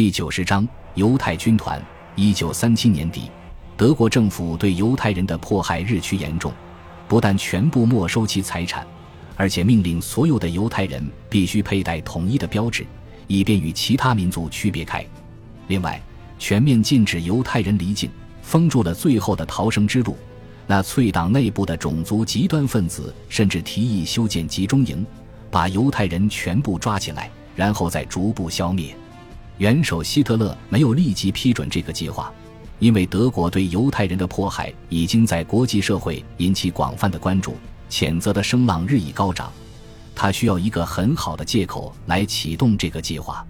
第九十章犹太军团。一九三七年底，德国政府对犹太人的迫害日趋严重，不但全部没收其财产，而且命令所有的犹太人必须佩戴统一的标志，以便与其他民族区别开。另外，全面禁止犹太人离境，封住了最后的逃生之路。纳粹党内部的种族极端分子甚至提议修建集中营，把犹太人全部抓起来，然后再逐步消灭。元首希特勒没有立即批准这个计划，因为德国对犹太人的迫害已经在国际社会引起广泛的关注，谴责的声浪日益高涨。他需要一个很好的借口来启动这个计划。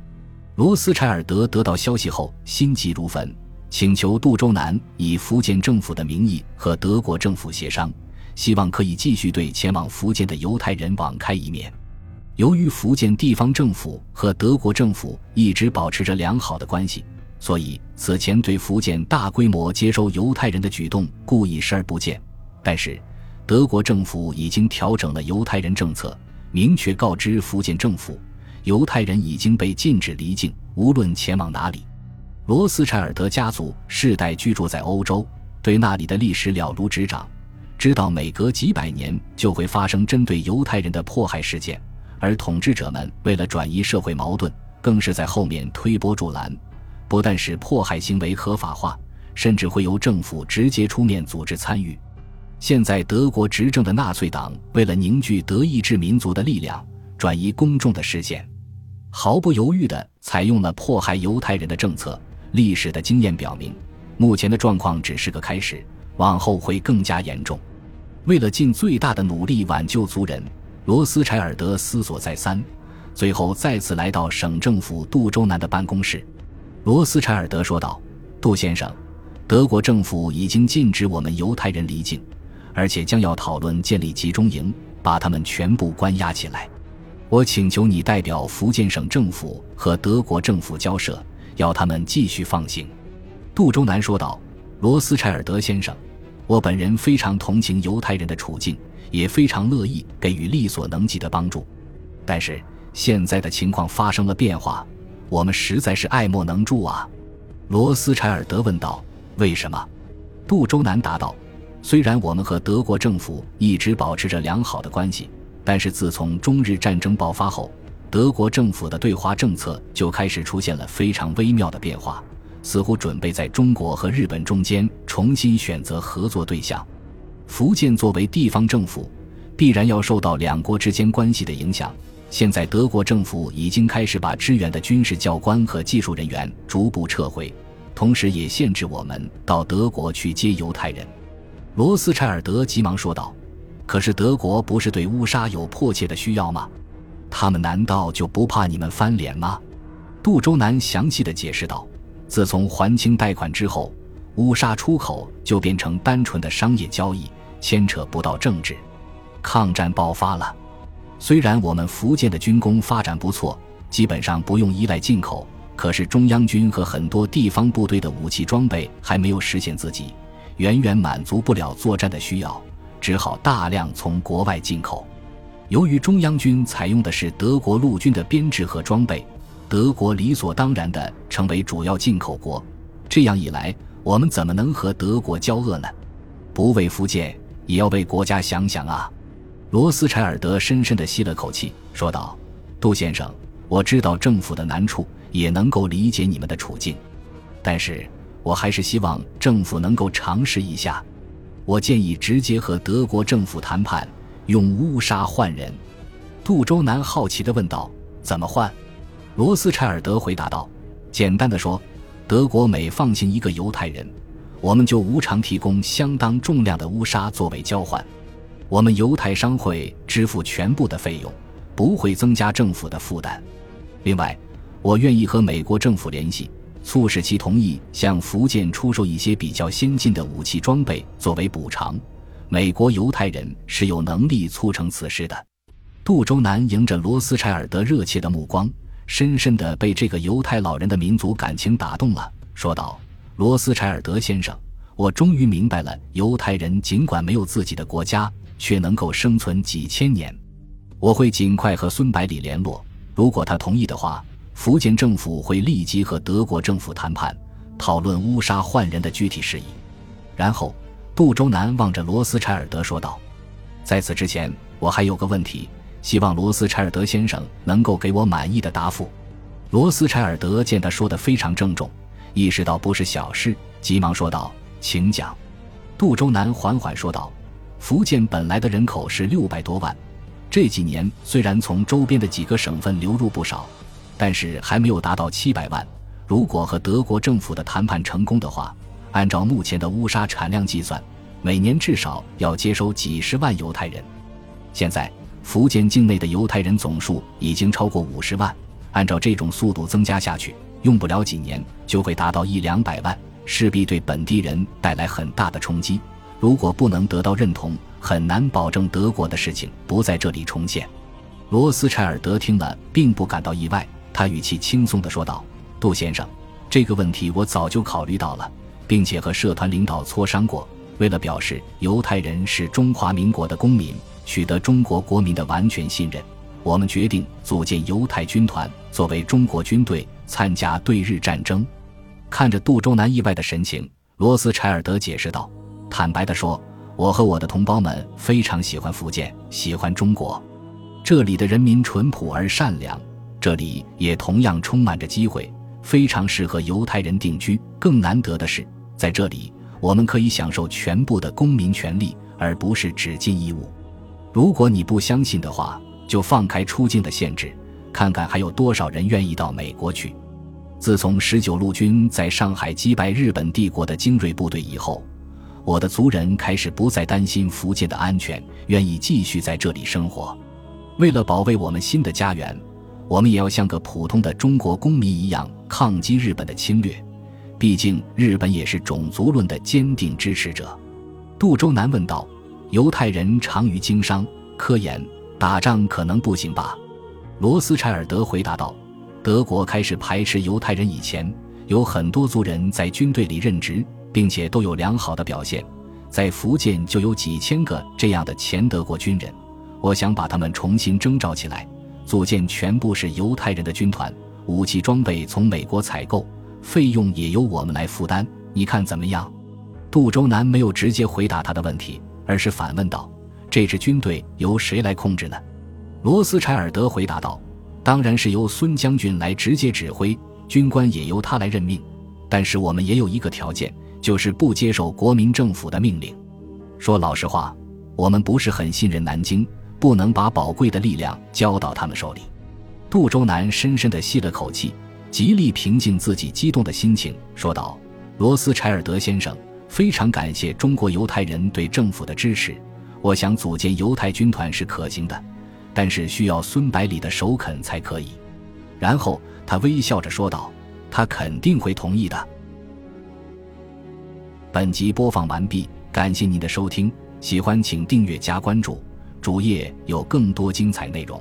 罗斯柴尔德得到消息后心急如焚，请求杜周南以福建政府的名义和德国政府协商，希望可以继续对前往福建的犹太人网开一面。由于福建地方政府和德国政府一直保持着良好的关系，所以此前对福建大规模接收犹太人的举动故意视而不见。但是，德国政府已经调整了犹太人政策，明确告知福建政府，犹太人已经被禁止离境，无论前往哪里。罗斯柴尔德家族世代居住在欧洲，对那里的历史了如指掌，知道每隔几百年就会发生针对犹太人的迫害事件。而统治者们为了转移社会矛盾，更是在后面推波助澜，不但使迫害行为合法化，甚至会由政府直接出面组织参与。现在德国执政的纳粹党为了凝聚德意志民族的力量，转移公众的视线，毫不犹豫地采用了迫害犹太人的政策。历史的经验表明，目前的状况只是个开始，往后会更加严重。为了尽最大的努力挽救族人。罗斯柴尔德思索再三，最后再次来到省政府杜周南的办公室。罗斯柴尔德说道：“杜先生，德国政府已经禁止我们犹太人离境，而且将要讨论建立集中营，把他们全部关押起来。我请求你代表福建省政府和德国政府交涉，要他们继续放行。”杜周南说道：“罗斯柴尔德先生，我本人非常同情犹太人的处境。”也非常乐意给予力所能及的帮助，但是现在的情况发生了变化，我们实在是爱莫能助啊！罗斯柴尔德问道：“为什么？”杜周南答道：“虽然我们和德国政府一直保持着良好的关系，但是自从中日战争爆发后，德国政府的对华政策就开始出现了非常微妙的变化，似乎准备在中国和日本中间重新选择合作对象。”福建作为地方政府，必然要受到两国之间关系的影响。现在，德国政府已经开始把支援的军事教官和技术人员逐步撤回，同时也限制我们到德国去接犹太人。罗斯柴尔德急忙说道：“可是德国不是对乌沙有迫切的需要吗？他们难道就不怕你们翻脸吗？”杜周南详细的解释道：“自从还清贷款之后，乌沙出口就变成单纯的商业交易。”牵扯不到政治，抗战爆发了。虽然我们福建的军工发展不错，基本上不用依赖进口，可是中央军和很多地方部队的武器装备还没有实现自己，远远满足不了作战的需要，只好大量从国外进口。由于中央军采用的是德国陆军的编制和装备，德国理所当然地成为主要进口国。这样一来，我们怎么能和德国交恶呢？不为福建。也要为国家想想啊！罗斯柴尔德深深地吸了口气，说道：“杜先生，我知道政府的难处，也能够理解你们的处境，但是我还是希望政府能够尝试一下。我建议直接和德国政府谈判，用乌沙换人。”杜周南好奇地问道：“怎么换？”罗斯柴尔德回答道：“简单的说，德国每放行一个犹太人。”我们就无偿提供相当重量的乌纱作为交换，我们犹太商会支付全部的费用，不会增加政府的负担。另外，我愿意和美国政府联系，促使其同意向福建出售一些比较先进的武器装备作为补偿。美国犹太人是有能力促成此事的。杜周南迎着罗斯柴尔德热切的目光，深深地被这个犹太老人的民族感情打动了，说道。罗斯柴尔德先生，我终于明白了，犹太人尽管没有自己的国家，却能够生存几千年。我会尽快和孙百里联络，如果他同意的话，福建政府会立即和德国政府谈判，讨论乌沙换人的具体事宜。然后，杜周南望着罗斯柴尔德说道：“在此之前，我还有个问题，希望罗斯柴尔德先生能够给我满意的答复。”罗斯柴尔德见他说的非常郑重，意识到不是小事，急忙说道：“请讲。”杜周南缓缓说道：“福建本来的人口是六百多万，这几年虽然从周边的几个省份流入不少。”但是还没有达到七百万。如果和德国政府的谈判成功的话，按照目前的乌纱产量计算，每年至少要接收几十万犹太人。现在福建境内的犹太人总数已经超过五十万，按照这种速度增加下去，用不了几年就会达到一两百万，势必对本地人带来很大的冲击。如果不能得到认同，很难保证德国的事情不在这里重现。罗斯柴尔德听了，并不感到意外。他语气轻松地说道：“杜先生，这个问题我早就考虑到了，并且和社团领导磋商过。为了表示犹太人是中华民国的公民，取得中国国民的完全信任，我们决定组建犹太军团，作为中国军队参加对日战争。”看着杜周南意外的神情，罗斯柴尔德解释道：“坦白地说，我和我的同胞们非常喜欢福建，喜欢中国，这里的人民淳朴而善良。”这里也同样充满着机会，非常适合犹太人定居。更难得的是，在这里我们可以享受全部的公民权利，而不是只尽义务。如果你不相信的话，就放开出境的限制，看看还有多少人愿意到美国去。自从十九路军在上海击败日本帝国的精锐部队以后，我的族人开始不再担心福建的安全，愿意继续在这里生活。为了保卫我们新的家园。我们也要像个普通的中国公民一样抗击日本的侵略，毕竟日本也是种族论的坚定支持者。杜周南问道：“犹太人长于经商、科研，打仗可能不行吧？”罗斯柴尔德回答道：“德国开始排斥犹太人以前，有很多族人在军队里任职，并且都有良好的表现。在福建就有几千个这样的前德国军人，我想把他们重新征召起来。”组建全部是犹太人的军团，武器装备从美国采购，费用也由我们来负担。你看怎么样？杜周南没有直接回答他的问题，而是反问道：“这支军队由谁来控制呢？”罗斯柴尔德回答道：“当然是由孙将军来直接指挥，军官也由他来任命。但是我们也有一个条件，就是不接受国民政府的命令。说老实话，我们不是很信任南京。”不能把宝贵的力量交到他们手里。杜周南深深地吸了口气，极力平静自己激动的心情，说道：“罗斯柴尔德先生，非常感谢中国犹太人对政府的支持。我想组建犹太军团是可行的，但是需要孙百里的首肯才可以。”然后他微笑着说道：“他肯定会同意的。”本集播放完毕，感谢您的收听，喜欢请订阅加关注。主页有更多精彩内容。